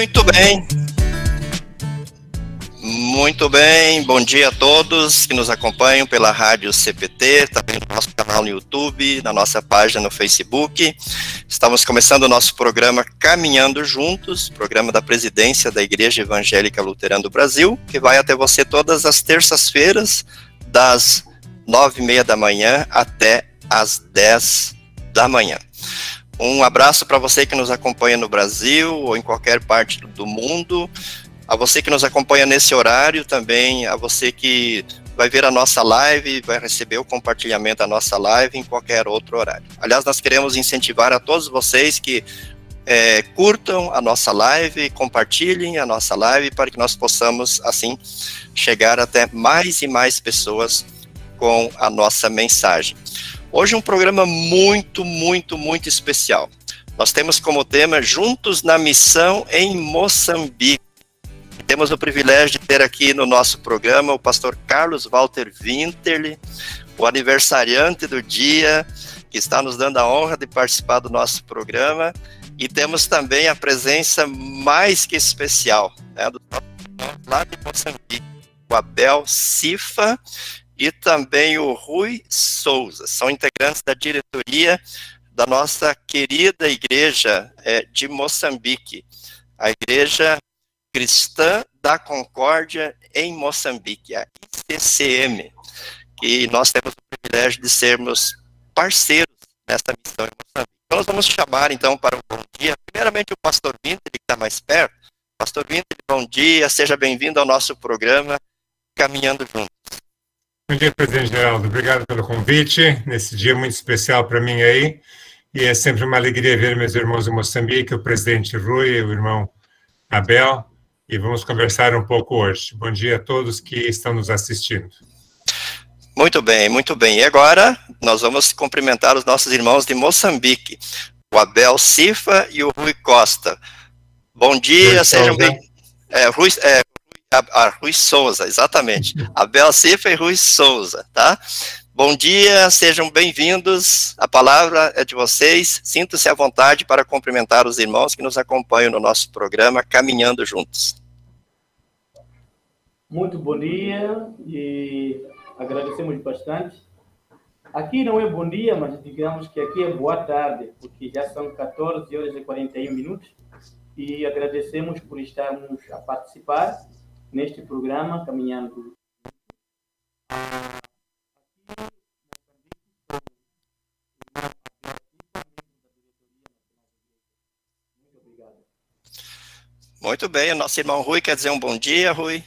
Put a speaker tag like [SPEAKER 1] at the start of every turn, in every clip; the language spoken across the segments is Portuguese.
[SPEAKER 1] Muito bem. Muito bem, bom dia a todos que nos acompanham pela Rádio CPT, também no nosso canal no YouTube, na nossa página no Facebook. Estamos começando o nosso programa Caminhando Juntos, programa da presidência da Igreja Evangélica Luterana do Brasil, que vai até você todas as terças-feiras, das nove e meia da manhã até as dez da manhã. Um abraço para você que nos acompanha no Brasil ou em qualquer parte do mundo, a você que nos acompanha nesse horário também, a você que vai ver a nossa live, vai receber o compartilhamento da nossa live em qualquer outro horário. Aliás, nós queremos incentivar a todos vocês que é, curtam a nossa live, compartilhem a nossa live para que nós possamos, assim, chegar até mais e mais pessoas com a nossa mensagem. Hoje um programa muito, muito, muito especial. Nós temos como tema Juntos na Missão em Moçambique. Temos o privilégio de ter aqui no nosso programa o pastor Carlos Walter Winterle, o aniversariante do dia, que está nos dando a honra de participar do nosso programa. E temos também a presença mais que especial né, do lá de Moçambique, o Abel Cifa, e também o Rui Souza. São integrantes da diretoria da nossa querida igreja é, de Moçambique, a Igreja Cristã da Concórdia em Moçambique, a ICCM, que nós temos o privilégio de sermos parceiros nessa missão em Moçambique. Então, nós vamos chamar, então, para o bom dia, primeiramente o pastor Vinter, que está mais perto. Pastor Vinter, bom dia, seja bem-vindo ao nosso programa Caminhando Juntos.
[SPEAKER 2] Bom dia, presidente Geraldo. Obrigado pelo convite, nesse dia muito especial para mim aí. E é sempre uma alegria ver meus irmãos em Moçambique, o presidente Rui, o irmão Abel, e vamos conversar um pouco hoje. Bom dia a todos que estão nos assistindo.
[SPEAKER 1] Muito bem, muito bem. E agora nós vamos cumprimentar os nossos irmãos de Moçambique, o Abel Cifa e o Rui Costa. Bom dia, Rui sejam bem. É, Rui, é, a, a Rui Souza, exatamente. Abel Cifa e Rui Souza, tá? Bom dia, sejam bem-vindos. A palavra é de vocês. Sinta-se à vontade para cumprimentar os irmãos que nos acompanham no nosso programa Caminhando Juntos.
[SPEAKER 3] Muito bom dia e agradecemos bastante. Aqui não é bom dia, mas digamos que aqui é boa tarde, porque já são 14 horas e 41 minutos e agradecemos por estarmos a participar neste programa Caminhando.
[SPEAKER 1] Muito bem, o nosso irmão Rui quer dizer um bom dia, Rui.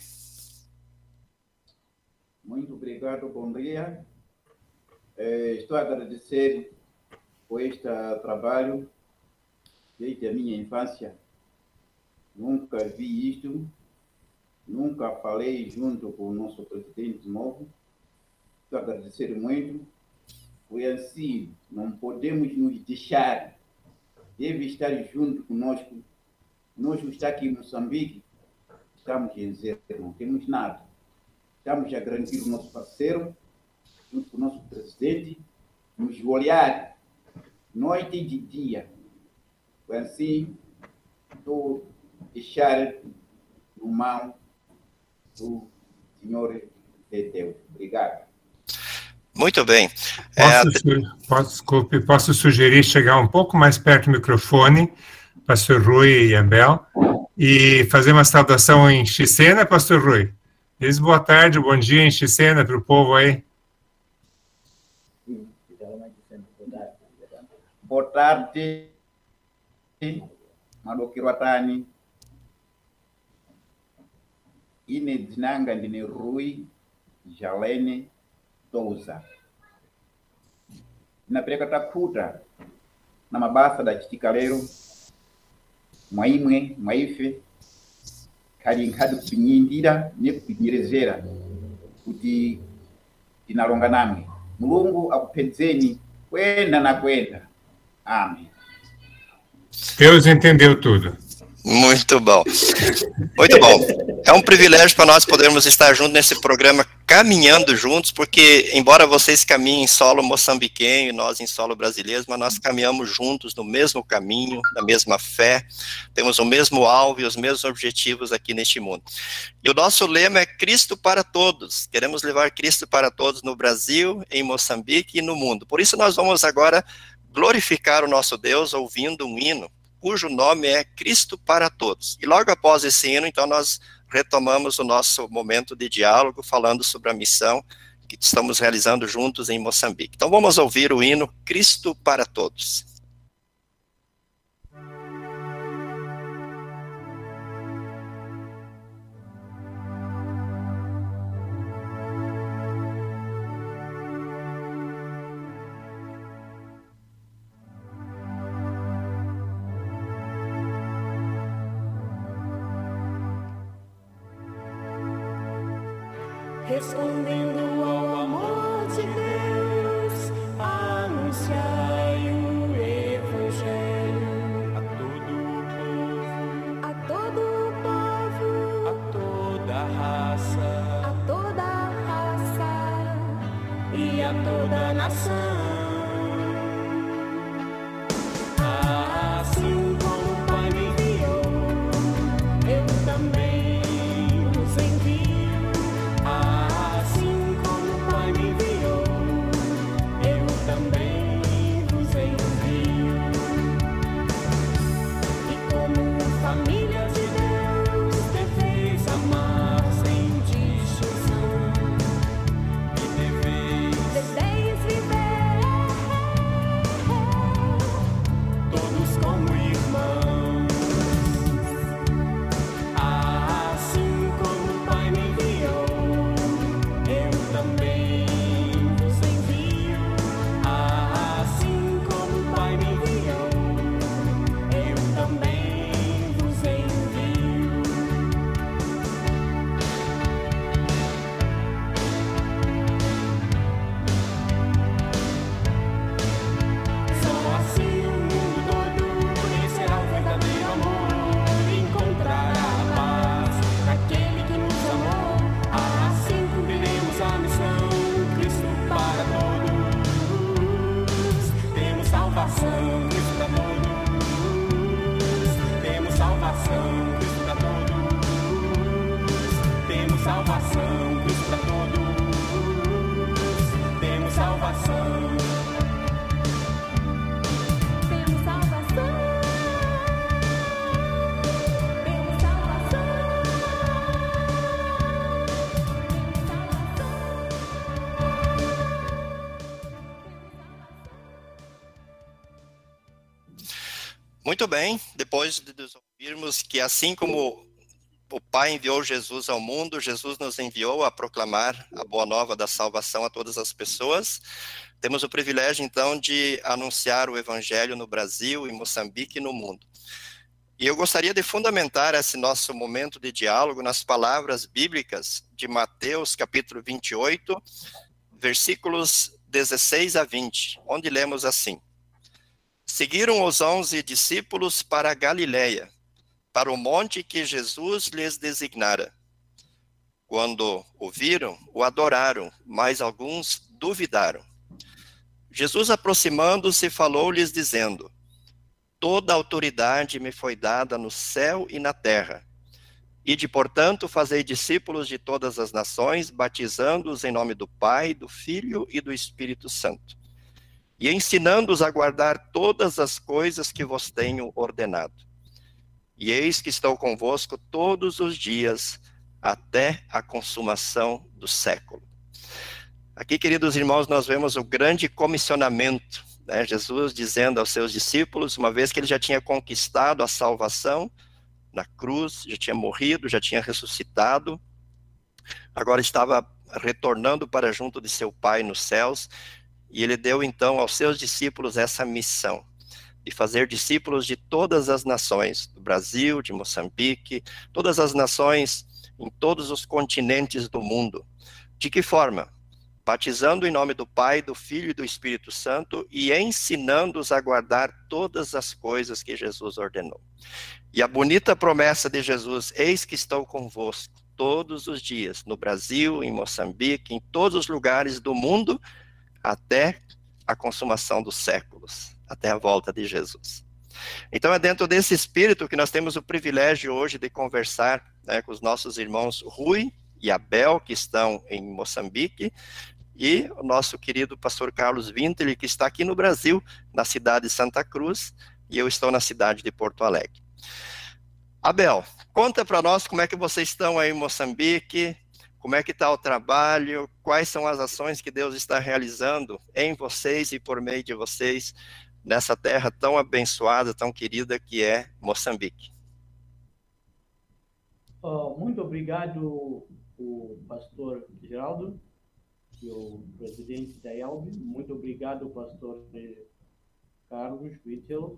[SPEAKER 4] Muito obrigado, bom dia. É, estou a agradecer por este trabalho desde a minha infância. Nunca vi isto Nunca falei junto com o nosso presidente novo. Agradecer muito. Foi assim, não podemos nos deixar. Deve estar junto conosco. Nós está aqui em Moçambique, estamos em zero, não temos nada. Estamos a garantir o nosso parceiro, junto com o nosso presidente, nos olhar noite e dia. Foi assim, estou deixar no mão do senhor de Deus. Obrigado.
[SPEAKER 1] Muito bem.
[SPEAKER 2] Posso, é... posso, desculpe, posso sugerir chegar um pouco mais perto do microfone, pastor Rui e Abel, e fazer uma saudação em Xicena, pastor Rui? Diz boa tarde, bom dia em Xicena para o povo aí.
[SPEAKER 4] Boa tarde, Madokiratani ine dzinanga ndine Rui Jalene Touza ndinapeleka takuta na mabasa da chitikaleiro mwaimwe mwaife khali nkhadi kupinyindira nekupinyerezera kuti tinalonga namwe mulungu akupedzeni kwenda na kwenda. Amen.
[SPEAKER 2] Deus entendeu tudo.
[SPEAKER 1] Muito bom. Muito bom. É um privilégio para nós podermos estar juntos nesse programa, caminhando juntos, porque, embora vocês caminhem em solo moçambiquenho e nós em solo brasileiro, mas nós caminhamos juntos no mesmo caminho, na mesma fé, temos o mesmo alvo e os mesmos objetivos aqui neste mundo. E o nosso lema é Cristo para todos. Queremos levar Cristo para todos no Brasil, em Moçambique e no mundo. Por isso, nós vamos agora glorificar o nosso Deus ouvindo um hino cujo nome é Cristo para Todos. E logo após esse hino, então, nós retomamos o nosso momento de diálogo, falando sobre a missão que estamos realizando juntos em Moçambique. Então, vamos ouvir o hino Cristo para Todos. Depois de nos ouvirmos que assim como o Pai enviou Jesus ao mundo, Jesus nos enviou a proclamar a boa nova da salvação a todas as pessoas. Temos o privilégio, então, de anunciar o Evangelho no Brasil, em Moçambique e no mundo. E eu gostaria de fundamentar esse nosso momento de diálogo nas palavras bíblicas de Mateus, capítulo 28, versículos 16 a 20, onde lemos assim: Seguiram os onze discípulos para a Galiléia, para o monte que Jesus lhes designara. Quando o viram, o adoraram, mas alguns duvidaram. Jesus, aproximando-se, falou-lhes, dizendo: Toda autoridade me foi dada no céu e na terra. E de, portanto, fazei discípulos de todas as nações, batizando-os em nome do Pai, do Filho e do Espírito Santo, e ensinando-os a guardar todas as coisas que vos tenho ordenado. E eis que estou convosco todos os dias, até a consumação do século. Aqui, queridos irmãos, nós vemos o grande comissionamento, né? Jesus dizendo aos seus discípulos, uma vez que ele já tinha conquistado a salvação na cruz, já tinha morrido, já tinha ressuscitado, agora estava retornando para junto de seu Pai nos céus, e ele deu então aos seus discípulos essa missão de fazer discípulos de todas as nações, do Brasil, de Moçambique, todas as nações em todos os continentes do mundo. De que forma? batizando em nome do Pai, do Filho e do Espírito Santo e ensinando-os a guardar todas as coisas que Jesus ordenou. E a bonita promessa de Jesus: Eis que estou convosco todos os dias, no Brasil, em Moçambique, em todos os lugares do mundo, até a consumação dos séculos, até a volta de Jesus. Então é dentro desse espírito que nós temos o privilégio hoje de conversar né, com os nossos irmãos Rui e Abel, que estão em Moçambique, e o nosso querido pastor Carlos Vinter, que está aqui no Brasil, na cidade de Santa Cruz, e eu estou na cidade de Porto Alegre. Abel, conta para nós como é que vocês estão aí em Moçambique, como é que está o trabalho, quais são as ações que Deus está realizando em vocês e por meio de vocês nessa terra tão abençoada, tão querida que é Moçambique.
[SPEAKER 3] Muito obrigado, o pastor Geraldo, e o presidente da ELB. Muito obrigado, pastor Carlos Wittel.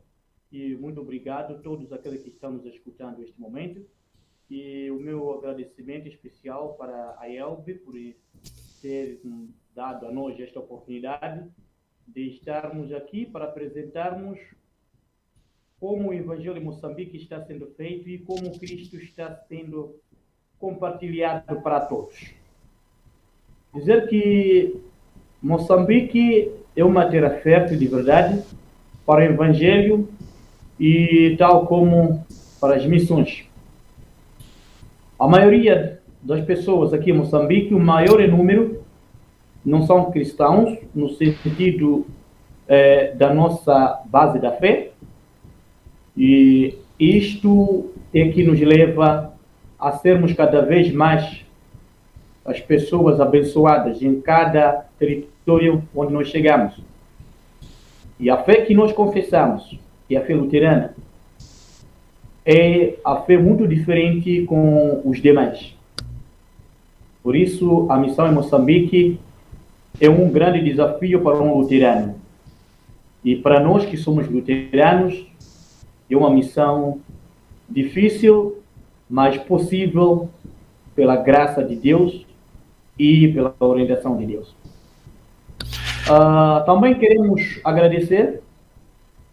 [SPEAKER 3] E muito obrigado a todos aqueles que estão nos escutando neste momento. E o meu agradecimento especial para a ELB por ter dado a nós esta oportunidade de estarmos aqui para apresentarmos como o Evangelho em Moçambique está sendo feito e como Cristo está sendo compartilhado para todos. Dizer que Moçambique é uma terra fértil de verdade para o Evangelho e tal como para as missões. A maioria das pessoas aqui em Moçambique, o maior número, não são cristãos, no sentido eh, da nossa base da fé, e isto é que nos leva a sermos cada vez mais as pessoas abençoadas em cada território onde nós chegamos. E a fé que nós confessamos, que é a fé luterana, é a fé muito diferente com os demais. Por isso, a missão em Moçambique é um grande desafio para um luterano. E para nós que somos luteranos, é uma missão difícil, mas possível pela graça de Deus e pela orientação de Deus. Uh, também queremos agradecer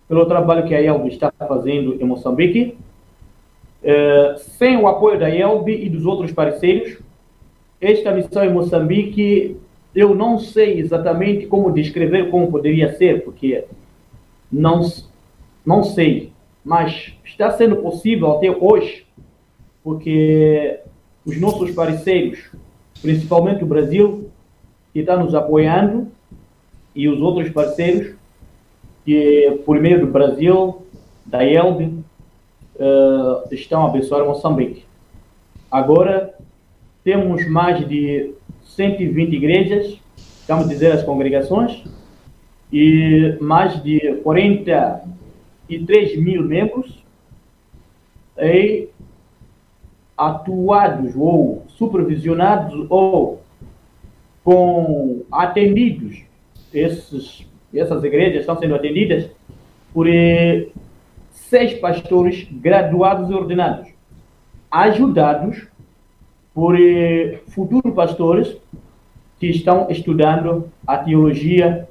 [SPEAKER 3] pelo trabalho que a IELB está fazendo em Moçambique. Uh, sem o apoio da IELB e dos outros parceiros, esta missão em Moçambique, eu não sei exatamente como descrever como poderia ser, porque não, não sei mas está sendo possível até hoje, porque os nossos parceiros, principalmente o Brasil, que está nos apoiando, e os outros parceiros, que por meio do Brasil, da ELB, uh, estão a abençoar Moçambique. Agora, temos mais de 120 igrejas, vamos dizer as congregações, e mais de 40 3 mil membros e atuados ou supervisionados ou com atendidos esses essas igrejas estão sendo atendidas por eh, seis pastores graduados e ordenados ajudados por eh, futuros pastores que estão estudando a teologia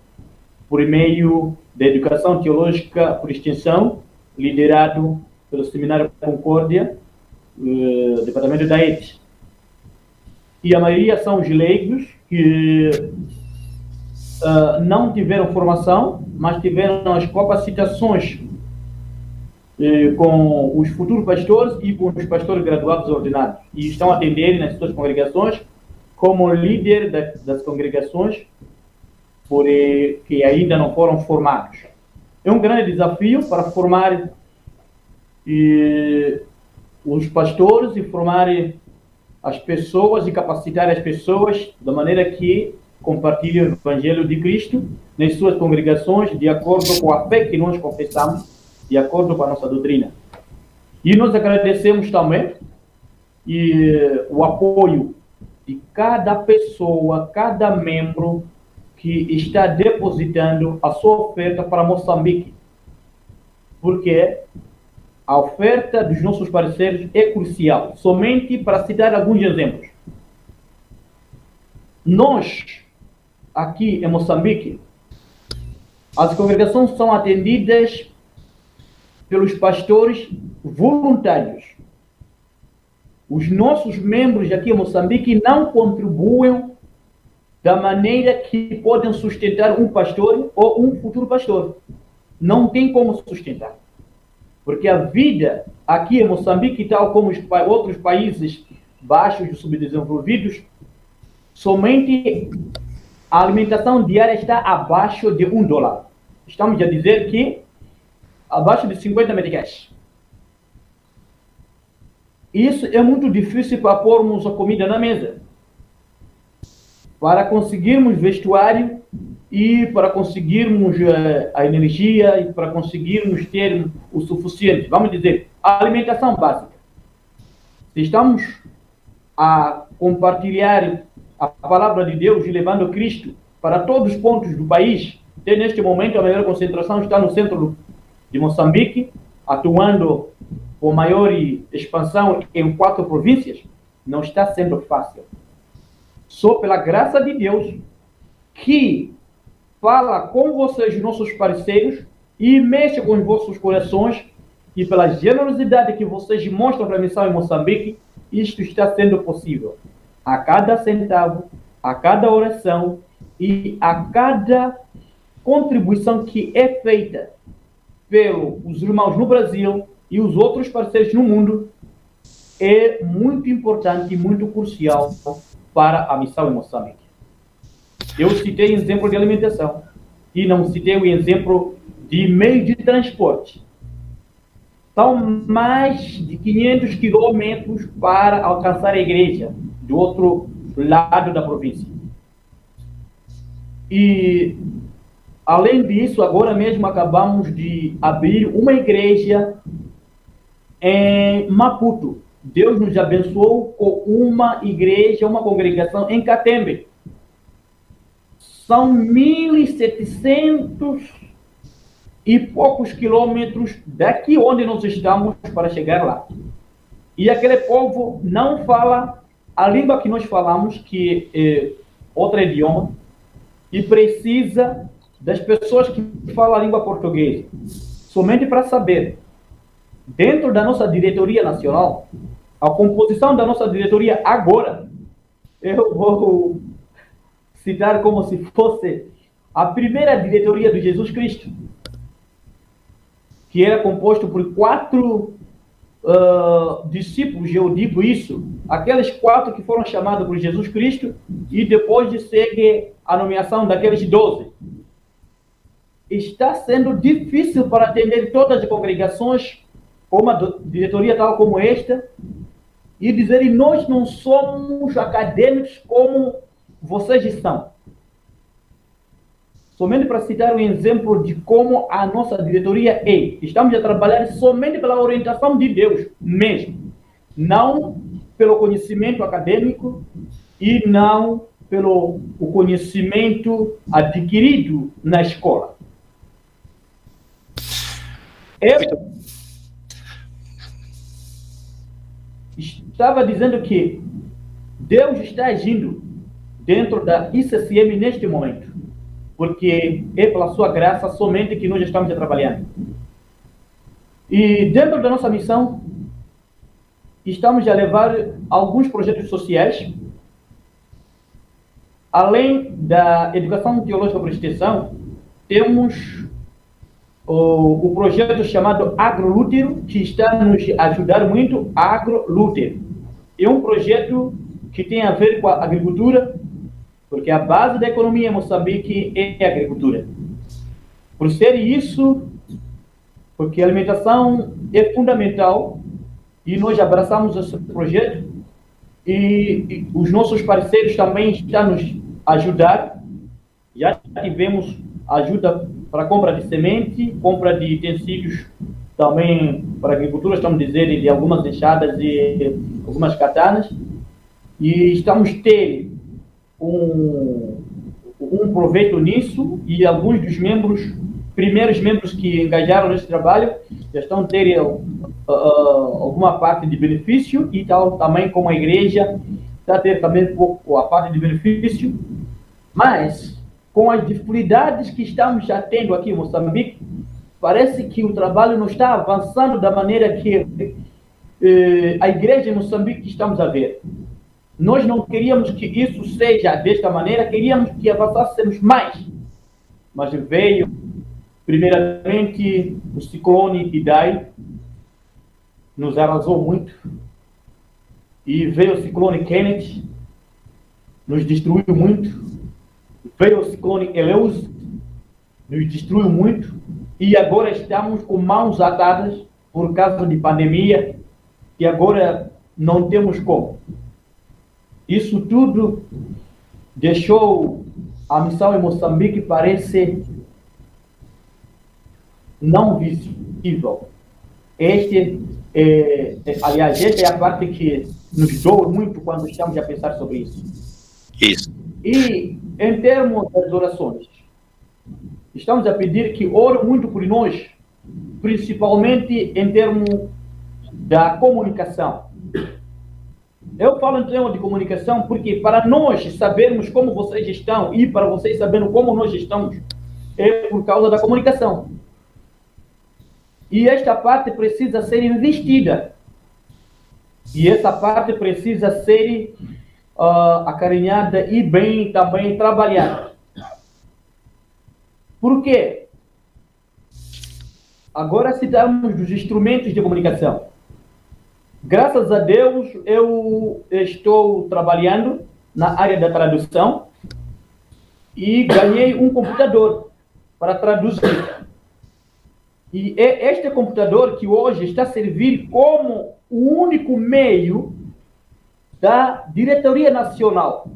[SPEAKER 3] por meio da Educação Teológica por Extensão, liderado pelo Seminário Concórdia, uh, Departamento da ETS. E a maioria são os leigos que uh, não tiveram formação, mas tiveram as capacitações uh, com os futuros pastores e com os pastores graduados ordenados. E estão atendendo nas suas congregações como líder da, das congregações por, que ainda não foram formados. É um grande desafio para formar e, os pastores e formar as pessoas e capacitar as pessoas da maneira que compartilhem o Evangelho de Cristo nas suas congregações, de acordo com a fé que nós confessamos, de acordo com a nossa doutrina. E nós agradecemos também e, o apoio de cada pessoa, cada membro que está depositando a sua oferta para Moçambique. Porque a oferta dos nossos parceiros é crucial. Somente para citar alguns exemplos. Nós aqui em Moçambique, as congregações são atendidas pelos pastores voluntários. Os nossos membros aqui em Moçambique não contribuem da maneira que podem sustentar um pastor ou um futuro pastor. Não tem como sustentar. Porque a vida aqui em Moçambique, tal como os outros países baixos e subdesenvolvidos, somente a alimentação diária está abaixo de um dólar. Estamos a dizer que abaixo de 50 meticais. Isso é muito difícil para pormos a comida na mesa. Para conseguirmos vestuário e para conseguirmos uh, a energia e para conseguirmos ter o suficiente, vamos dizer, a alimentação básica. Se estamos a compartilhar a palavra de Deus e levando Cristo para todos os pontos do país, até neste momento a maior concentração está no centro de Moçambique, atuando com maior expansão em quatro províncias, não está sendo fácil. Só pela graça de Deus que fala com vocês, nossos parceiros, e mexe com os vossos corações, e pela generosidade que vocês mostram para a missão em Moçambique, isto está sendo possível. A cada centavo, a cada oração e a cada contribuição que é feita pelos irmãos no Brasil e os outros parceiros no mundo é muito importante e muito crucial para a missão em Moçambique. Eu citei exemplo de alimentação e não citei o exemplo de meio de transporte. São mais de 500 quilômetros para alcançar a igreja do outro lado da província. E, além disso, agora mesmo acabamos de abrir uma igreja em Maputo. Deus nos abençoou com uma igreja, uma congregação em Catembe. São 1.700 e poucos quilômetros daqui onde nós estamos para chegar lá. E aquele povo não fala a língua que nós falamos, que é outro idioma, e precisa das pessoas que falam a língua portuguesa. Somente para saber, dentro da nossa diretoria nacional, a composição da nossa diretoria agora, eu vou citar como se fosse a primeira diretoria de Jesus Cristo, que era composto por quatro uh, discípulos, eu digo isso, aqueles quatro que foram chamados por Jesus Cristo, e depois de segue a nomeação daqueles doze. Está sendo difícil para atender todas as congregações, uma diretoria tal como esta, e dizer, nós não somos acadêmicos como vocês estão. Somente para citar um exemplo de como a nossa diretoria é. Estamos a trabalhar somente pela orientação de Deus mesmo. Não pelo conhecimento acadêmico e não pelo o conhecimento adquirido na escola. Eu estava dizendo que Deus está agindo dentro da ICCM neste momento porque é pela sua graça somente que nós estamos trabalhando. E dentro da nossa missão, estamos a levar alguns projetos sociais, além da educação teológica por extensão, temos o, o projeto chamado AgroLútero, que está nos ajudar muito, AgroLútero. É um projeto que tem a ver com a agricultura, porque a base da economia em Moçambique é a agricultura. Por ser isso, porque a alimentação é fundamental e nós abraçamos esse projeto e, e os nossos parceiros também estão nos ajudar. Já tivemos ajuda para compra de semente, compra de utensílios também para agricultura, estamos dizendo, de algumas enxadas e algumas katanas. E estamos ter um, um proveito nisso e alguns dos membros, primeiros membros que engajaram nesse trabalho, já estão tendo uh, uh, alguma parte de benefício e tal, também como a igreja está ter também pouco a parte de benefício, mas com as dificuldades que estamos já tendo aqui em Moçambique, parece que o trabalho não está avançando da maneira que eh, a igreja em Moçambique estamos a ver. Nós não queríamos que isso seja desta maneira, queríamos que avançássemos mais. Mas veio, primeiramente, o ciclone Idai, nos arrasou muito. E veio o ciclone Kenneth, nos destruiu muito. Veio o ciclone Eleus, nos destruiu muito. E agora estamos com mãos atadas por causa de pandemia, e agora não temos como. Isso tudo deixou a missão em Moçambique parece não visível. Este, é, é, aliás, esta é a parte que nos doa muito quando estamos a pensar sobre isso.
[SPEAKER 1] Isso.
[SPEAKER 3] E em termos das orações, estamos a pedir que ore muito por nós, principalmente em termos da comunicação. Eu falo em termos de comunicação porque para nós sabermos como vocês estão e para vocês saberem como nós estamos, é por causa da comunicação. E esta parte precisa ser investida. E essa parte precisa ser uh, acarinhada e bem também trabalhada. Por quê? Agora citamos dos instrumentos de comunicação. Graças a Deus, eu estou trabalhando na área da tradução e ganhei um computador para traduzir. E é este computador que hoje está a servir como o único meio da Diretoria Nacional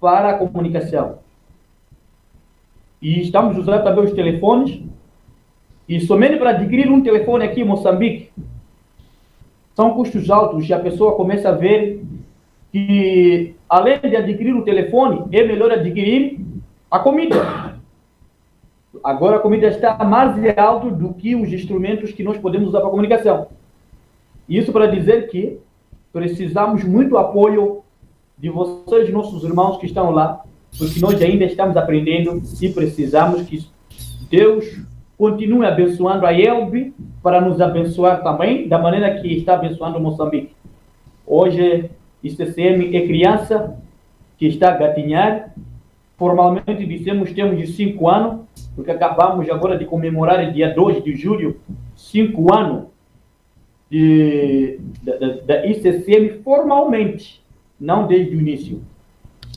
[SPEAKER 3] para a Comunicação. E estamos usando também os telefones. E somente para adquirir um telefone aqui em Moçambique, são custos altos e a pessoa começa a ver que, além de adquirir o telefone, é melhor adquirir a comida. Agora a comida está mais alta do que os instrumentos que nós podemos usar para comunicação. Isso para dizer que precisamos muito apoio de vocês, nossos irmãos que estão lá, porque nós ainda estamos aprendendo e precisamos que Deus continue abençoando a Elbe para nos abençoar também, da maneira que está abençoando Moçambique. Hoje, ICCM é criança que está a gatinhar. Formalmente dissemos temos de cinco anos, porque acabamos agora de comemorar, dia 2 de julho, cinco anos da, da ICCM formalmente, não desde o início.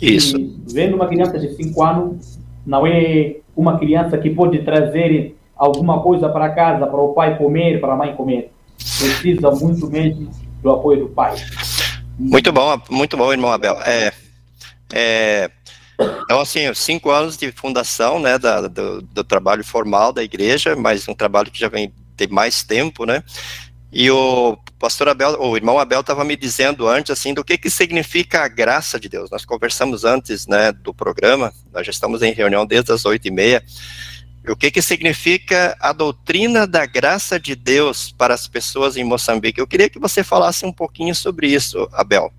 [SPEAKER 1] Isso.
[SPEAKER 3] E vendo uma criança de cinco anos, não é uma criança que pode trazer alguma coisa para casa, para o pai comer, para a mãe comer. Precisa muito mesmo do apoio do pai.
[SPEAKER 1] Muito bom, muito bom, irmão Abel. É, é, então, assim, cinco anos de fundação, né, da, do, do, trabalho formal da igreja, mas um trabalho que já vem de mais tempo, né, e o pastor Abel, o irmão Abel estava me dizendo antes, assim, do que que significa a graça de Deus. Nós conversamos antes, né, do programa, nós já estamos em reunião desde as oito e meia, o que, que significa a doutrina da graça de Deus para as pessoas em Moçambique? Eu queria que você falasse um pouquinho sobre isso, Abel,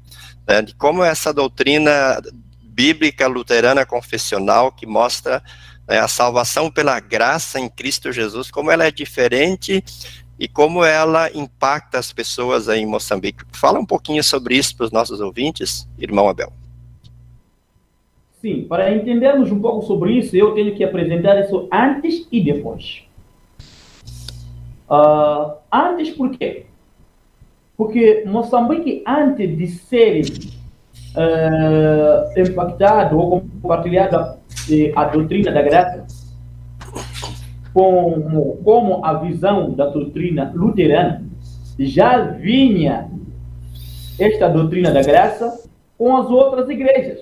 [SPEAKER 1] né, de como essa doutrina bíblica luterana confessional que mostra né, a salvação pela graça em Cristo Jesus, como ela é diferente e como ela impacta as pessoas aí em Moçambique. Fala um pouquinho sobre isso para os nossos ouvintes, irmão Abel.
[SPEAKER 3] Sim, para entendermos um pouco sobre isso, eu tenho que apresentar isso antes e depois. Uh, antes, por quê? Porque Moçambique, antes de ser uh, impactado ou compartilhado a, a doutrina da graça, como, como a visão da doutrina luterana, já vinha esta doutrina da graça com as outras igrejas.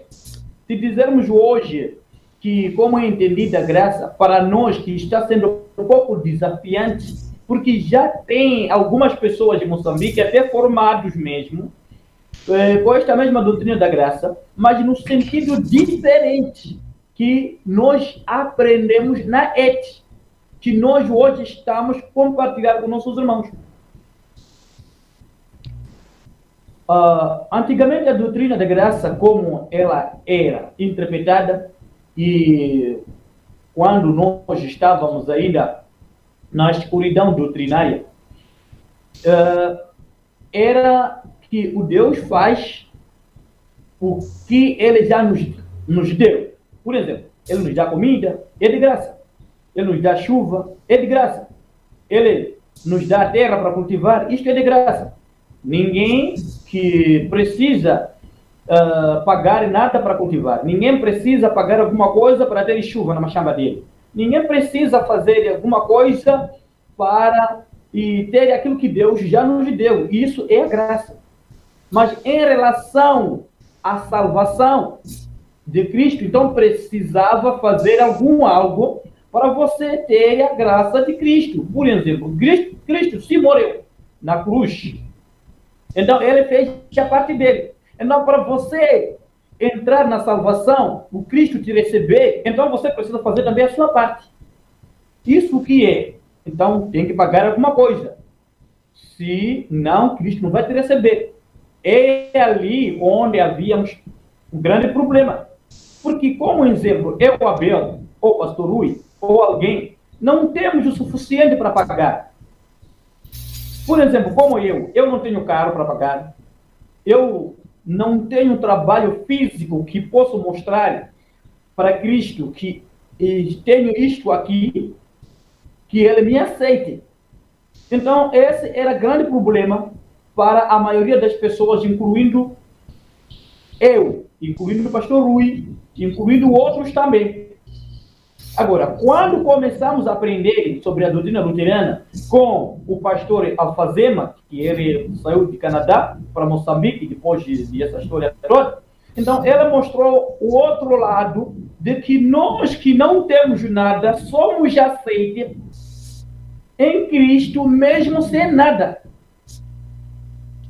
[SPEAKER 3] Se dizermos hoje que, como é entendida a graça, para nós que está sendo um pouco desafiante, porque já tem algumas pessoas em Moçambique, até formados mesmo, eh, com esta mesma doutrina da graça, mas no sentido diferente que nós aprendemos na ET, que nós hoje estamos compartilhando com nossos irmãos. Uh, antigamente a doutrina da graça, como ela era interpretada, e quando nós estávamos ainda na escuridão doutrinária, uh, era que o Deus faz o que ele já nos, nos deu. Por exemplo, ele nos dá comida, é de graça. Ele nos dá chuva, é de graça. Ele nos dá terra para cultivar, isto é de graça. Ninguém que precisa uh, pagar nada para cultivar. Ninguém precisa pagar alguma coisa para ter chuva na machamba dele. Ninguém precisa fazer alguma coisa para e ter aquilo que Deus já nos deu. Isso é graça. Mas em relação à salvação de Cristo, então precisava fazer algum algo para você ter a graça de Cristo. Por exemplo, Cristo, Cristo se morreu na cruz. Então ele fez a parte dele. Então, para você entrar na salvação, o Cristo te receber, então você precisa fazer também a sua parte. Isso que é? Então, tem que pagar alguma coisa. Se não, Cristo não vai te receber. É ali onde havíamos um grande problema. Porque, como exemplo, eu, Abel, ou pastor Rui, ou alguém, não temos o suficiente para pagar. Por exemplo, como eu, eu não tenho carro para pagar, eu não tenho trabalho físico que posso mostrar para Cristo que tenho isto aqui, que ele me aceite. Então, esse era grande problema para a maioria das pessoas, incluindo eu, incluindo o pastor Rui, incluindo outros também. Agora, quando começamos a aprender sobre a doutrina luterana com o pastor Alfazema, que ele saiu de Canadá para Moçambique depois de, de essa história toda, então ele mostrou o outro lado de que nós que não temos nada somos aceitos em Cristo mesmo sem nada.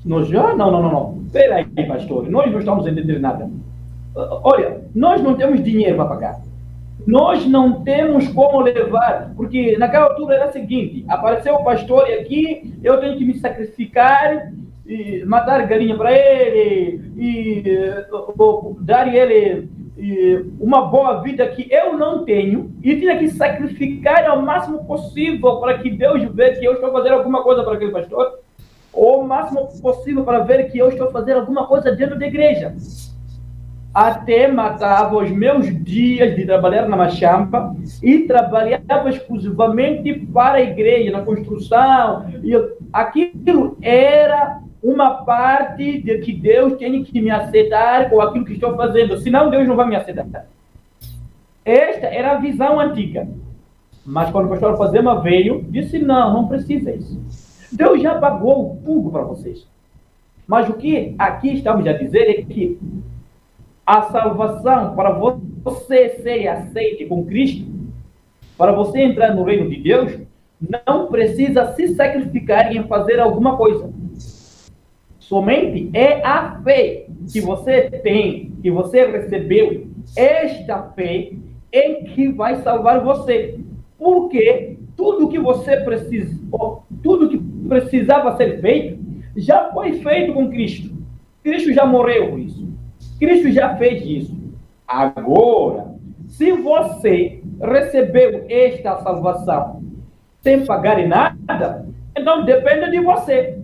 [SPEAKER 3] Nós já? Não, não, não, não. Espera aí, pastor. Nós não estamos entendendo nada. Olha, nós não temos dinheiro para pagar nós não temos como levar, porque naquela altura era o seguinte: apareceu o pastor e aqui eu tenho que me sacrificar, e matar galinha para ele, e, e dar ele uma boa vida que eu não tenho, e tinha que sacrificar ao máximo possível para que Deus veja que eu estou fazendo alguma coisa para aquele pastor, ou o máximo possível para ver que eu estou fazendo alguma coisa dentro da igreja até matava os meus dias de trabalhar na Machamba e trabalhava exclusivamente para a igreja, na construção. E aquilo era uma parte de que Deus tem que me aceitar com aquilo que estou fazendo, senão Deus não vai me aceitar. Esta era a visão antiga. Mas quando o pastor Fazema veio, disse: não, não precisa isso. Deus já pagou tudo para vocês. Mas o que aqui estamos a dizer é que a salvação para você ser aceite com Cristo, para você entrar no reino de Deus, não precisa se sacrificar em fazer alguma coisa. Somente é a fé que você tem, que você recebeu, esta fé é que vai salvar você. Porque tudo que você precisa, tudo que precisava ser feito, já foi feito com Cristo. Cristo já morreu por isso. Cristo já fez isso. Agora, se você recebeu esta salvação sem pagar em nada, então depende de você.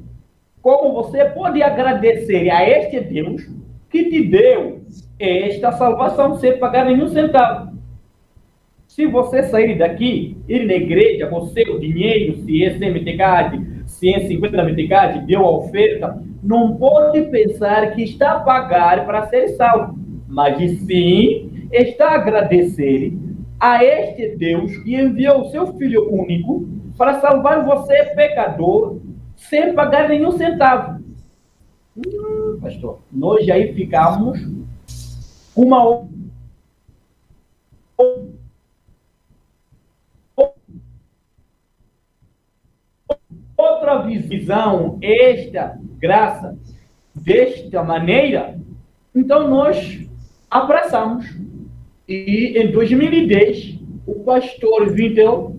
[SPEAKER 3] Como você pode agradecer a este Deus que te deu esta salvação sem pagar nenhum centavo? Se você sair daqui, ir na igreja com seu dinheiro, se é CMT card, 150 verticais, deu a oferta, não pode pensar que está a pagar para ser salvo, mas sim está a agradecer a este Deus que enviou o seu Filho único para salvar você, pecador, sem pagar nenhum centavo. Hum, pastor, nós aí ficamos uma outra visão, esta graça, desta maneira, então nós apressamos. E em 2010, o pastor Vitor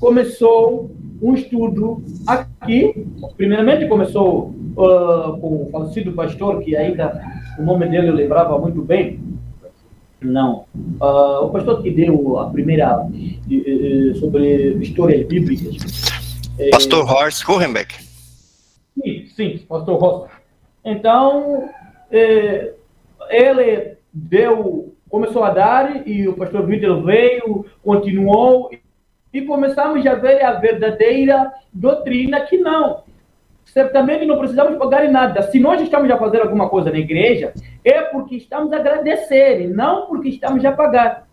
[SPEAKER 3] começou um estudo aqui. Primeiramente, começou uh, com o falecido pastor, que ainda o nome dele eu lembrava muito bem, Não. Uh, o pastor que deu a primeira uh, sobre histórias bíblicas.
[SPEAKER 1] Pastor é, Horst Kuchenbeck.
[SPEAKER 3] Sim, sim, pastor Horst. Então, é, ele deu, começou a dar e o pastor Vitor veio, continuou e começamos a ver a verdadeira doutrina que não. Certamente não precisamos pagar em nada. Se nós estamos a fazer alguma coisa na igreja, é porque estamos a agradecer, não porque estamos a pagar.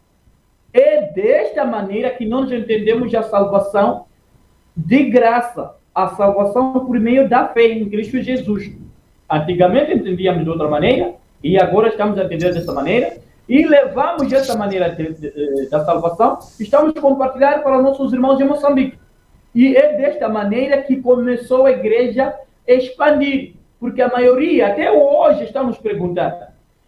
[SPEAKER 3] É desta maneira que nós entendemos a salvação de graça, a salvação por meio da fé em Cristo Jesus. Antigamente entendíamos de outra maneira, e agora estamos a entender dessa maneira, e levamos essa maneira de, de, da salvação, estamos a compartilhar para nossos irmãos de Moçambique. E é desta maneira que começou a igreja expandir, porque a maioria, até hoje, está nos perguntando: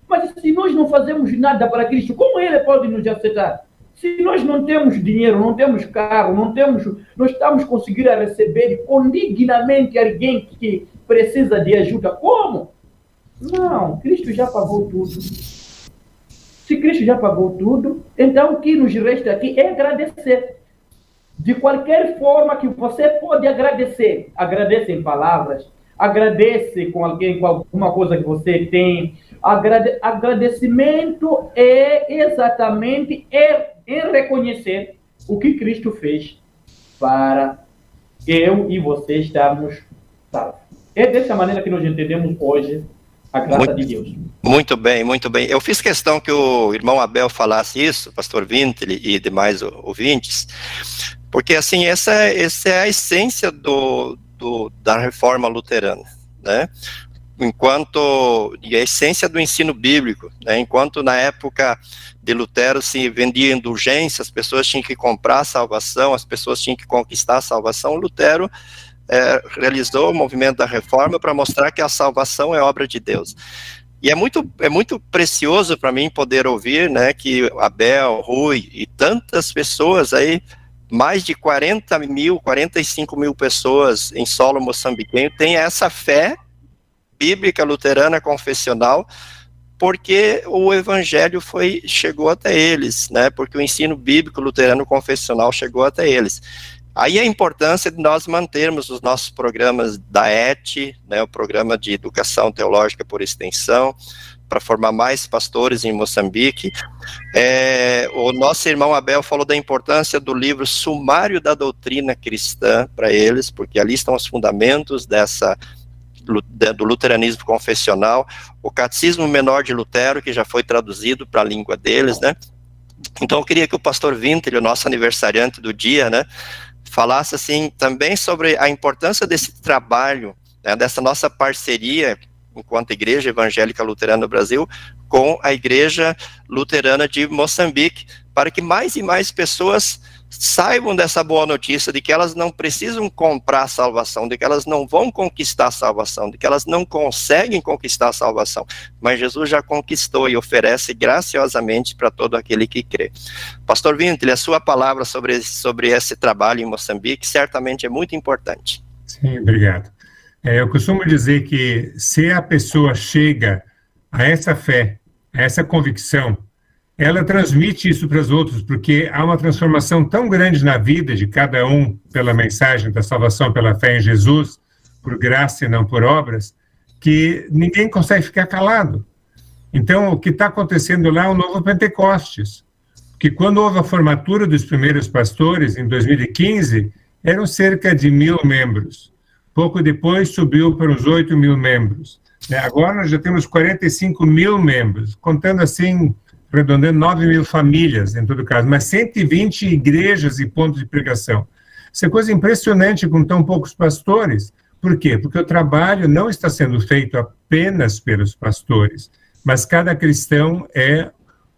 [SPEAKER 3] mas se nós não fazemos nada para Cristo, como Ele pode nos aceitar? Se nós não temos dinheiro, não temos carro, não temos, não estamos conseguindo receber dignamente alguém que precisa de ajuda, como? Não, Cristo já pagou tudo. Se Cristo já pagou tudo, então o que nos resta aqui é agradecer. De qualquer forma que você pode agradecer, agradece em palavras, agradece com alguém, com alguma coisa que você tem. Agrade agradecimento é exatamente é, é reconhecer o que Cristo fez para eu e você estarmos salvos. É dessa maneira que nós entendemos hoje a graça
[SPEAKER 1] muito,
[SPEAKER 3] de Deus.
[SPEAKER 1] Muito bem, muito bem. Eu fiz questão que o irmão Abel falasse isso, pastor Vintel e demais ouvintes, porque assim, essa, essa é a essência do, do, da reforma luterana, né? Enquanto, e a essência do ensino bíblico, né? enquanto na época de Lutero se vendia indulgência, as pessoas tinham que comprar a salvação, as pessoas tinham que conquistar a salvação, Lutero é, realizou o movimento da reforma para mostrar que a salvação é obra de Deus. E é muito, é muito precioso para mim poder ouvir né, que Abel, Rui e tantas pessoas aí, mais de 40 mil, 45 mil pessoas em solo moçambiquenho têm essa fé bíblica luterana confessional porque o evangelho foi chegou até eles, né? Porque o ensino bíblico luterano confessional chegou até eles. Aí a importância de nós mantermos os nossos programas da ET, né, o programa de educação teológica por extensão, para formar mais pastores em Moçambique. É, o nosso irmão Abel falou da importância do livro Sumário da Doutrina Cristã para eles, porque ali estão os fundamentos dessa do luteranismo confessional, o Catecismo Menor de Lutero, que já foi traduzido para a língua deles, né? Então eu queria que o pastor Vinter, o nosso aniversariante do dia, né, falasse assim também sobre a importância desse trabalho, né, dessa nossa parceria enquanto Igreja Evangélica Luterana do Brasil com a Igreja Luterana de Moçambique, para que mais e mais pessoas saibam dessa boa notícia de que elas não precisam comprar a salvação, de que elas não vão conquistar a salvação, de que elas não conseguem conquistar a salvação, mas Jesus já conquistou e oferece graciosamente para todo aquele que crê. Pastor Vintel, a sua palavra sobre, sobre esse trabalho em Moçambique certamente é muito importante.
[SPEAKER 2] Sim, obrigado. É, eu costumo dizer que se a pessoa chega a essa fé, a essa convicção, ela transmite isso para os outros, porque há uma transformação tão grande na vida de cada um pela mensagem da salvação pela fé em Jesus, por graça e não por obras, que ninguém consegue ficar calado. Então, o que está acontecendo lá é um novo Pentecostes, que quando houve a formatura dos primeiros pastores, em 2015, eram cerca de mil membros. Pouco depois, subiu para os 8 mil membros. Agora, nós já temos 45 mil membros, contando assim arredondando 9 mil famílias, em todo caso, mas 120 igrejas e pontos de pregação. Isso é coisa impressionante com tão poucos pastores. Por quê? Porque o trabalho não está sendo feito apenas pelos pastores, mas cada cristão é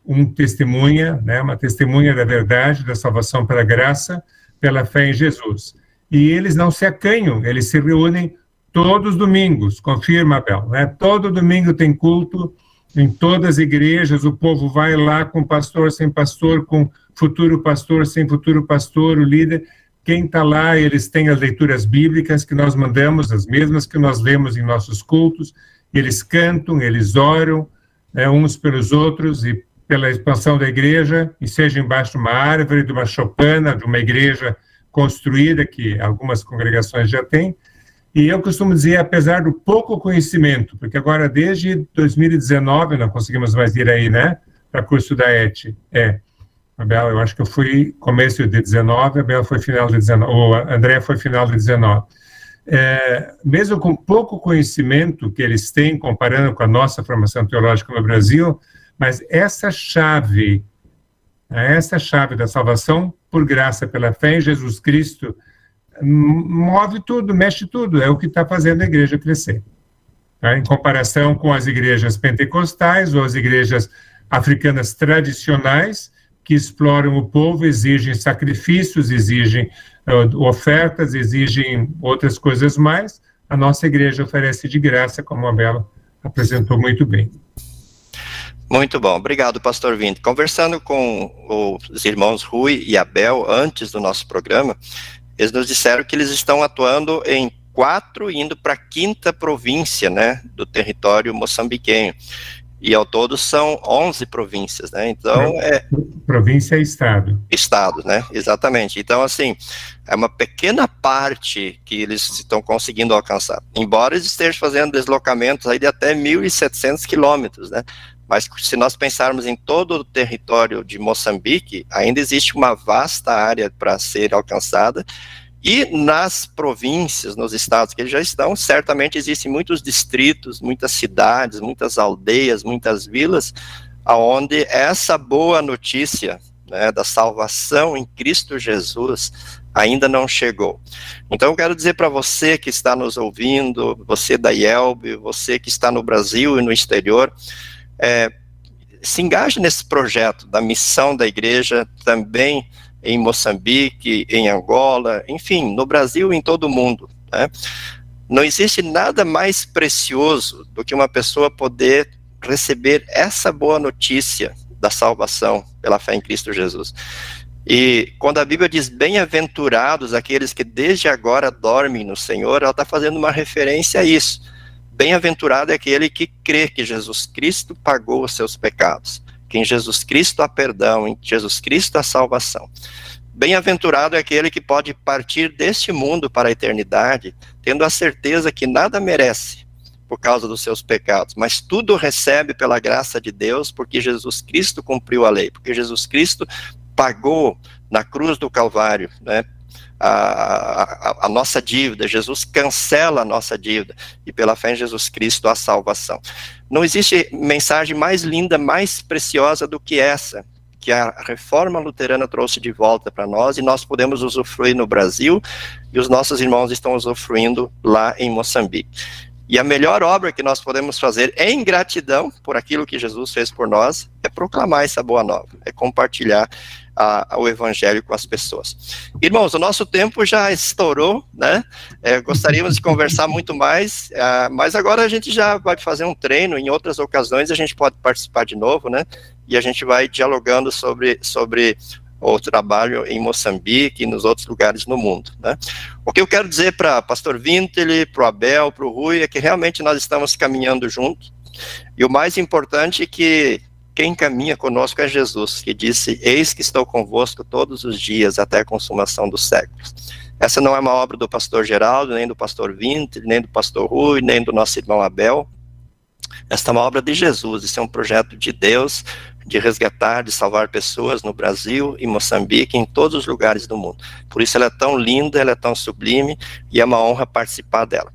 [SPEAKER 2] um testemunha, né, uma testemunha da verdade, da salvação pela graça, pela fé em Jesus. E eles não se acanham, eles se reúnem todos os domingos, confirma, Abel, né? Todo domingo tem culto, em todas as igrejas, o povo vai lá com pastor, sem pastor, com futuro pastor, sem futuro pastor, o líder. Quem está lá, eles têm as leituras bíblicas que nós mandamos, as mesmas que nós lemos em nossos cultos. Eles cantam, eles oram né, uns pelos outros e pela expansão da igreja, e seja embaixo de uma árvore, de uma chopana, de uma igreja construída, que algumas congregações já têm. E eu costumo dizer, apesar do pouco conhecimento, porque agora desde 2019 não conseguimos mais ir aí, né, para curso da ET. É, Abel, eu acho que eu fui começo de 19, Abel foi final de 19, ou André foi final de 19. É, mesmo com pouco conhecimento que eles têm, comparando com a nossa formação teológica no Brasil, mas essa chave, essa chave da salvação, por graça, pela fé em Jesus Cristo, move tudo, mexe tudo, é o que está fazendo a igreja crescer. Tá? Em comparação com as igrejas pentecostais ou as igrejas africanas tradicionais, que exploram o povo, exigem sacrifícios, exigem uh, ofertas, exigem outras coisas mais. A nossa igreja oferece de graça, como a Bela apresentou muito bem.
[SPEAKER 1] Muito bom, obrigado, pastor Vinte. Conversando com os irmãos Rui e Abel antes do nosso programa, eles nos disseram que eles estão atuando em quatro, indo para a quinta província, né, do território moçambiquenho e ao todo são 11 províncias, né? Então é
[SPEAKER 2] província é estado.
[SPEAKER 1] Estado, né? Exatamente. Então assim, é uma pequena parte que eles estão conseguindo alcançar. Embora eles estejam fazendo deslocamentos aí de até 1.700 quilômetros, né? Mas se nós pensarmos em todo o território de Moçambique, ainda existe uma vasta área para ser alcançada e nas províncias, nos estados que já estão, certamente existem muitos distritos, muitas cidades, muitas aldeias, muitas vilas, aonde essa boa notícia né, da salvação em Cristo Jesus ainda não chegou. Então, eu quero dizer para você que está nos ouvindo, você da IELB, você que está no Brasil e no exterior, é, se engaje nesse projeto da missão da igreja também em Moçambique, em Angola, enfim, no Brasil e em todo o mundo. Né? Não existe nada mais precioso do que uma pessoa poder receber essa boa notícia da salvação pela fé em Cristo Jesus. E quando a Bíblia diz bem-aventurados aqueles que desde agora dormem no Senhor, ela está fazendo uma referência a isso. Bem-aventurado é aquele que crê que Jesus Cristo pagou os seus pecados que em Jesus Cristo há perdão, em Jesus Cristo há salvação. Bem-aventurado é aquele que pode partir deste mundo para a eternidade, tendo a certeza que nada merece por causa dos seus pecados, mas tudo recebe pela graça de Deus, porque Jesus Cristo cumpriu a lei, porque Jesus Cristo pagou na cruz do Calvário, né, a, a, a, nossa dívida, Jesus cancela a nossa dívida, e pela fé em Jesus Cristo a salvação. Não existe mensagem mais linda, mais preciosa do que essa, que a reforma luterana trouxe de volta para nós, e nós podemos usufruir no Brasil, e os nossos irmãos estão usufruindo lá em Moçambique. E a melhor obra que nós podemos fazer em gratidão por aquilo que Jesus fez por nós é proclamar essa boa nova, é compartilhar a, o evangelho com as pessoas. Irmãos, o nosso tempo já estourou, né? É, gostaríamos de conversar muito mais, é, mas agora a gente já vai fazer um treino, em outras ocasiões a gente pode participar de novo, né? E a gente vai dialogando sobre, sobre o trabalho em Moçambique e nos outros lugares no mundo. Né? O que eu quero dizer para Pastor Vintele, para o Abel, para o Rui, é que realmente nós estamos caminhando juntos, e o mais importante é que quem caminha conosco é Jesus, que disse: Eis que estou convosco todos os dias até a consumação dos séculos. Essa não é uma obra do pastor Geraldo, nem do pastor Vinter, nem do pastor Rui, nem do nosso irmão Abel. Esta é uma obra de Jesus, isso é um projeto de Deus de resgatar, de salvar pessoas no Brasil, em Moçambique, em todos os lugares do mundo. Por isso ela é tão linda, ela é tão sublime e é uma honra participar dela.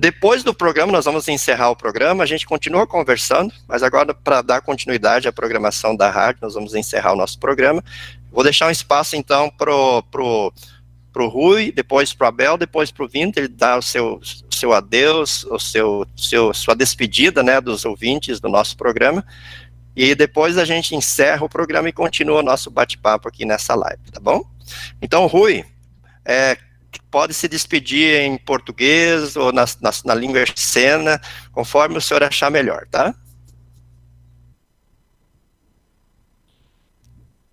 [SPEAKER 1] Depois do programa, nós vamos encerrar o programa, a gente continua conversando, mas agora, para dar continuidade à programação da rádio, nós vamos encerrar o nosso programa. Vou deixar um espaço, então, para o pro, pro Rui, depois para o Abel, depois para o Vinter, ele o seu, seu adeus, o seu, seu, sua despedida né, dos ouvintes do nosso programa. E depois a gente encerra o programa e continua o nosso bate-papo aqui nessa live, tá bom? Então, Rui, é, pode se despedir em português ou na, na, na língua cena, conforme o senhor achar melhor, tá?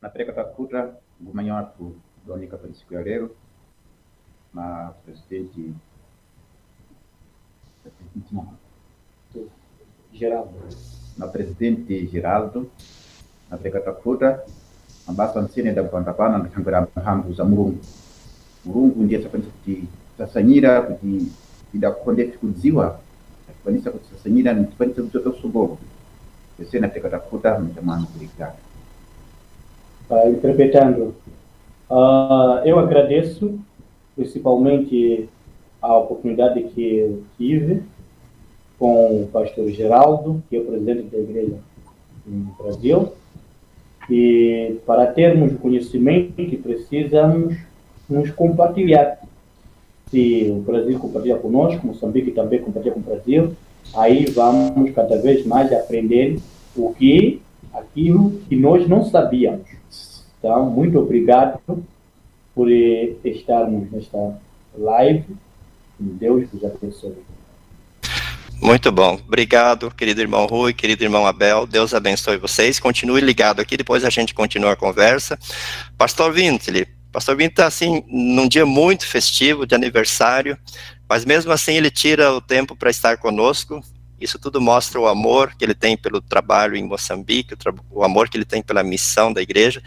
[SPEAKER 4] Na prega da cultura, o maior do Donica Francisco Guerreiro, na presidente
[SPEAKER 3] Geraldo.
[SPEAKER 4] Na presidente Geraldo, napeka tafuta mabasa msene ndakupanda pana ndikhangira mphamvu za mulungu mulungu ndiye kuti sasanyira kuti idakukondefi kudziwa akikwanisa kuti sasanyira ndikwanisa kuchota usogolo ese napeka tafuta mja mwanu kuligana
[SPEAKER 3] uh, interpretando. Uh, eu agradeço principalmente a oportunidade que tive com o pastor Geraldo, que é o presidente da igreja no Brasil, e para termos o conhecimento que precisamos nos compartilhar. Se o Brasil compartilha conosco, Moçambique também compartilha com o Brasil, aí vamos cada vez mais aprender o que aquilo que nós não sabíamos. Então, muito obrigado por estarmos nesta live. Deus vos abençoe.
[SPEAKER 1] Muito bom. Obrigado, querido irmão Rui, querido irmão Abel. Deus abençoe vocês. Continue ligado aqui, depois a gente continua a conversa. Pastor Vintley, Pastor Vintley está assim, num dia muito festivo, de aniversário, mas mesmo assim ele tira o tempo para estar conosco. Isso tudo mostra o amor que ele tem pelo trabalho em Moçambique, o, o amor que ele tem pela missão da igreja.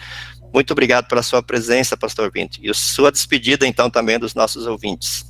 [SPEAKER 1] Muito obrigado pela sua presença, Pastor Vintley. E sua despedida, então, também dos nossos ouvintes.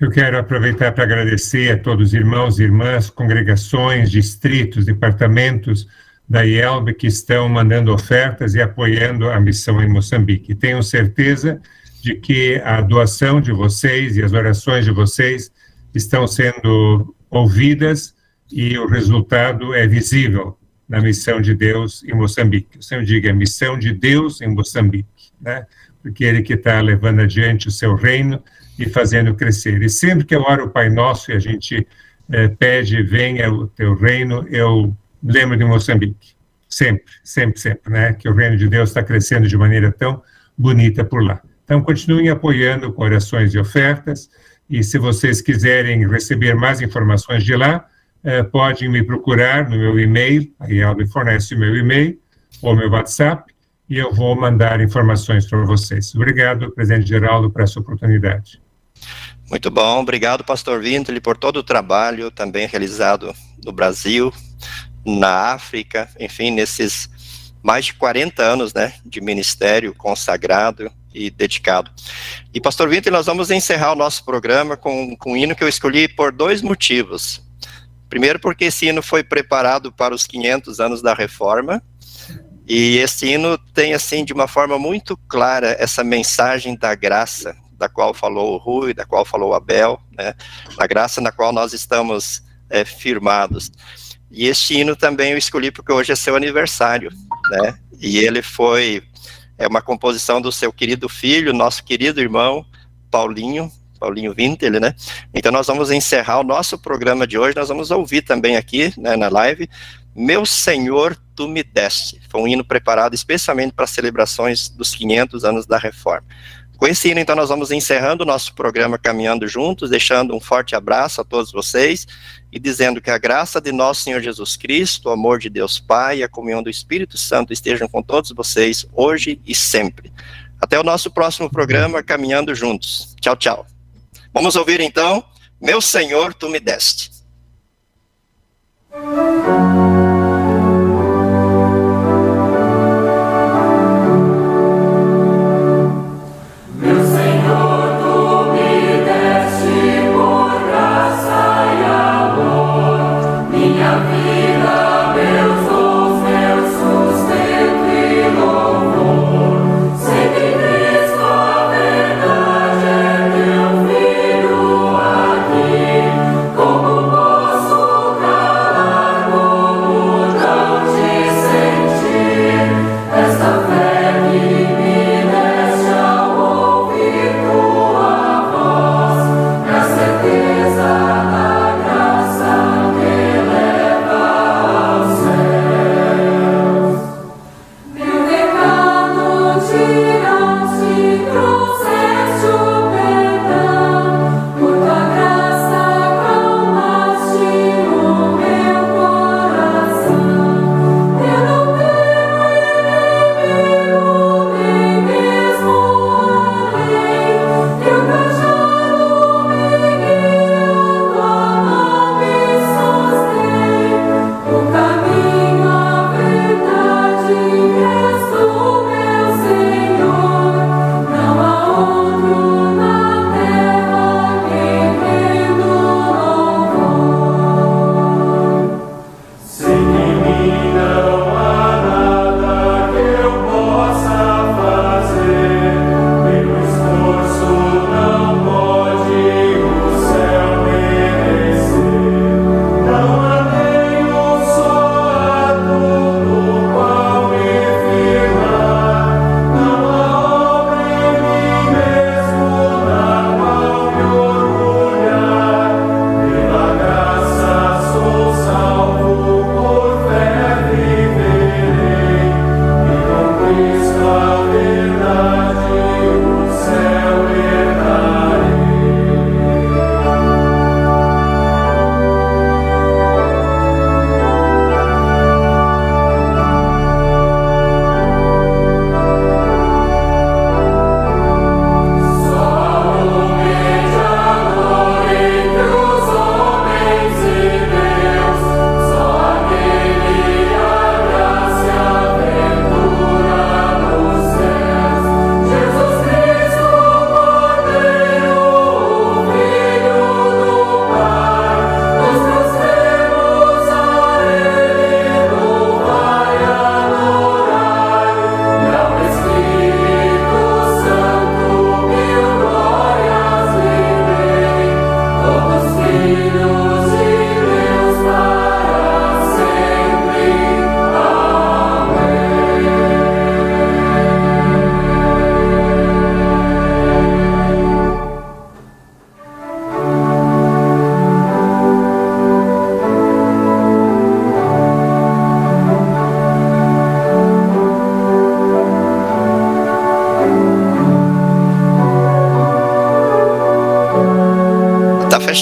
[SPEAKER 2] Eu quero aproveitar para agradecer a todos os irmãos e irmãs, congregações, distritos, departamentos da IELB que estão mandando ofertas e apoiando a missão em Moçambique. Tenho certeza de que a doação de vocês e as orações de vocês estão sendo ouvidas e o resultado é visível na missão de Deus em Moçambique. Eu sempre digo, é missão de Deus em Moçambique, né? Porque ele que está levando adiante o seu reino e fazendo crescer. E sempre que eu oro o Pai Nosso e a gente eh, pede, venha o teu reino, eu lembro de Moçambique. Sempre, sempre, sempre, né? Que o reino de Deus está crescendo de maneira tão bonita por lá. Então, continuem apoiando com orações e ofertas. E se vocês quiserem receber mais informações de lá, eh, podem me procurar no meu e-mail, a IEL me fornece o meu e-mail ou meu WhatsApp, e eu vou mandar informações para vocês. Obrigado, presidente Geraldo, por essa oportunidade.
[SPEAKER 1] Muito bom, obrigado, pastor Vintley, por todo o trabalho também realizado no Brasil, na África, enfim, nesses mais de 40 anos, né, de ministério consagrado e dedicado. E, pastor Vintley, nós vamos encerrar o nosso programa com, com um hino que eu escolhi por dois motivos. Primeiro, porque esse hino foi preparado para os 500 anos da Reforma, e esse hino tem, assim, de uma forma muito clara, essa mensagem da graça, da qual falou o Rui, da qual falou o Abel, né, a graça na qual nós estamos é, firmados. E este hino também eu escolhi porque hoje é seu aniversário, né, e ele foi, é uma composição do seu querido filho, nosso querido irmão, Paulinho, Paulinho Vintel, né, então nós vamos encerrar o nosso programa de hoje, nós vamos ouvir também aqui, né, na live, Meu Senhor, Tu Me Deste, foi um hino preparado especialmente para celebrações dos 500 anos da Reforma. Hino, então, nós vamos encerrando o nosso programa Caminhando Juntos, deixando um forte abraço a todos vocês e dizendo que a graça de nosso Senhor Jesus Cristo, o amor de Deus Pai e a comunhão do Espírito Santo estejam com todos vocês hoje e sempre. Até o nosso próximo programa Caminhando Juntos. Tchau, tchau. Vamos ouvir então, Meu Senhor, Tu Me Deste.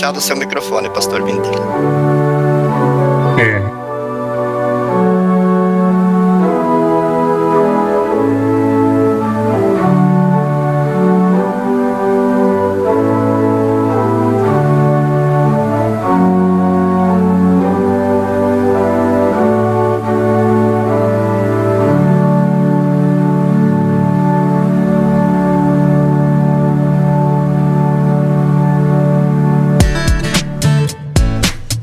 [SPEAKER 1] Está fechado o seu